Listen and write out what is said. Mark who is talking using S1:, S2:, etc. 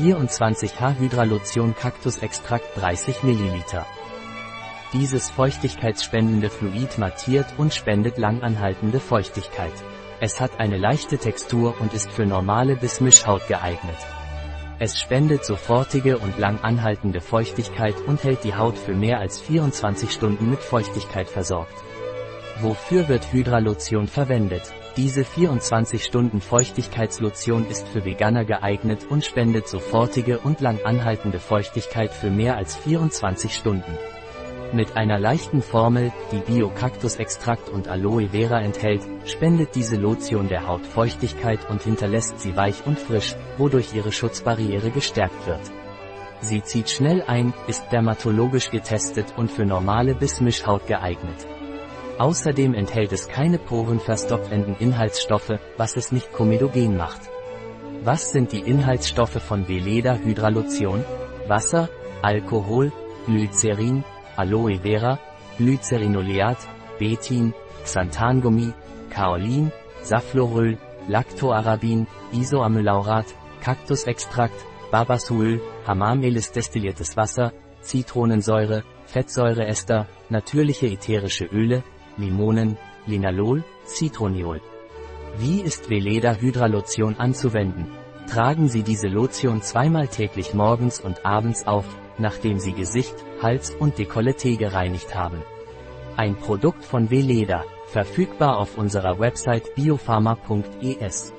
S1: 24H Hydralotion Kaktusextrakt 30 ml. Dieses feuchtigkeitsspendende Fluid mattiert und spendet langanhaltende Feuchtigkeit. Es hat eine leichte Textur und ist für normale bis Mischhaut geeignet. Es spendet sofortige und lang anhaltende Feuchtigkeit und hält die Haut für mehr als 24 Stunden mit Feuchtigkeit versorgt. Wofür wird Hydralotion verwendet? Diese 24 Stunden Feuchtigkeitslotion ist für Veganer geeignet und spendet sofortige und lang anhaltende Feuchtigkeit für mehr als 24 Stunden. Mit einer leichten Formel, die Bio-Kaktusextrakt und Aloe Vera enthält, spendet diese Lotion der Haut Feuchtigkeit und hinterlässt sie weich und frisch, wodurch ihre Schutzbarriere gestärkt wird. Sie zieht schnell ein, ist dermatologisch getestet und für normale bis Mischhaut geeignet. Außerdem enthält es keine porenverstopfenden Inhaltsstoffe, was es nicht komedogen macht. Was sind die Inhaltsstoffe von Veleda Hydralotion? Wasser, Alkohol, Glycerin, Aloe Vera, Glycerinoleat, Betin, Xanthangummi, Kaolin, Safloröl, Lactoarabin, Isoamylaurat, Kaktusextrakt, Babasöl, Hamamelis destilliertes Wasser, Zitronensäure, Fettsäureester, natürliche ätherische Öle, Limonen, Linalol, Citroniol. Wie ist Veleda Hydralotion anzuwenden? Tragen Sie diese Lotion zweimal täglich morgens und abends auf, nachdem Sie Gesicht, Hals und Dekolleté gereinigt haben. Ein Produkt von Veleda, verfügbar auf unserer Website biopharma.es.